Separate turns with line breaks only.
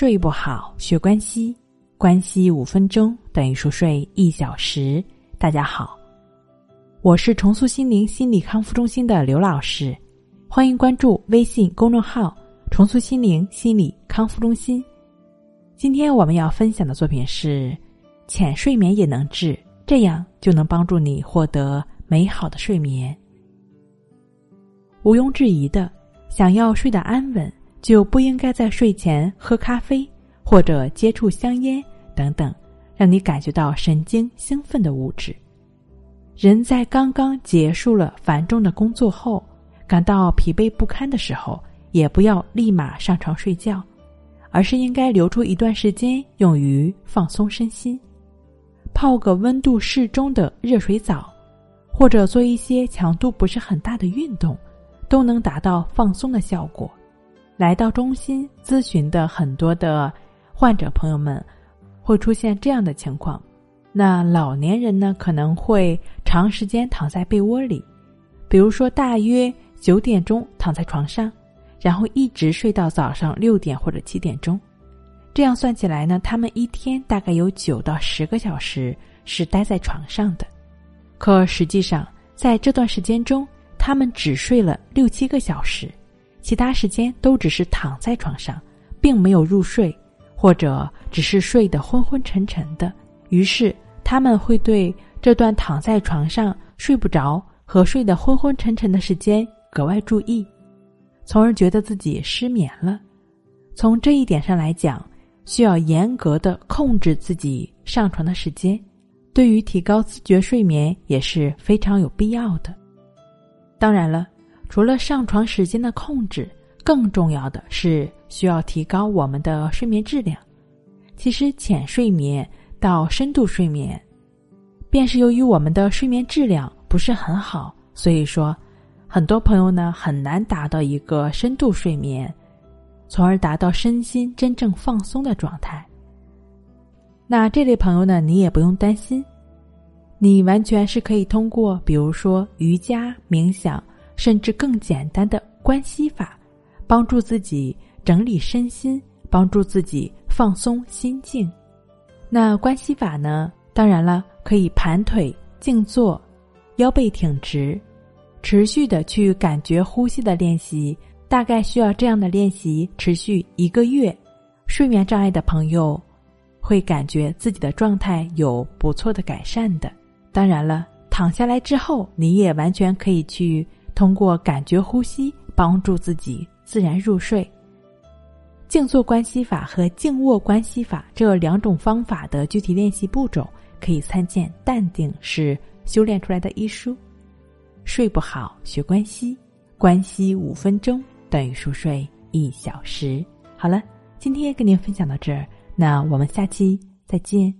睡不好，学关西，关西五分钟等于熟睡一小时。大家好，我是重塑心灵心理康复中心的刘老师，欢迎关注微信公众号“重塑心灵心理康复中心”。今天我们要分享的作品是：浅睡眠也能治，这样就能帮助你获得美好的睡眠。毋庸置疑的，想要睡得安稳。就不应该在睡前喝咖啡或者接触香烟等等，让你感觉到神经兴奋的物质。人在刚刚结束了繁重的工作后，感到疲惫不堪的时候，也不要立马上床睡觉，而是应该留出一段时间用于放松身心，泡个温度适中的热水澡，或者做一些强度不是很大的运动，都能达到放松的效果。来到中心咨询的很多的患者朋友们，会出现这样的情况：那老年人呢，可能会长时间躺在被窝里，比如说大约九点钟躺在床上，然后一直睡到早上六点或者七点钟。这样算起来呢，他们一天大概有九到十个小时是待在床上的。可实际上，在这段时间中，他们只睡了六七个小时。其他时间都只是躺在床上，并没有入睡，或者只是睡得昏昏沉沉的。于是他们会对这段躺在床上睡不着和睡得昏昏沉沉的时间格外注意，从而觉得自己失眠了。从这一点上来讲，需要严格的控制自己上床的时间，对于提高自觉睡眠也是非常有必要的。当然了。除了上床时间的控制，更重要的是需要提高我们的睡眠质量。其实，浅睡眠到深度睡眠，便是由于我们的睡眠质量不是很好，所以说，很多朋友呢很难达到一个深度睡眠，从而达到身心真正放松的状态。那这类朋友呢，你也不用担心，你完全是可以通过，比如说瑜伽、冥想。甚至更简单的关系法，帮助自己整理身心，帮助自己放松心境。那关系法呢？当然了，可以盘腿静坐，腰背挺直，持续的去感觉呼吸的练习。大概需要这样的练习持续一个月。睡眠障碍的朋友会感觉自己的状态有不错的改善的。当然了，躺下来之后，你也完全可以去。通过感觉呼吸，帮助自己自然入睡。静坐关系法和静卧关系法这两种方法的具体练习步骤，可以参见《淡定是修炼出来的》一书。睡不好学关系，关系五分钟等于熟睡一小时。好了，今天跟您分享到这儿，那我们下期再见。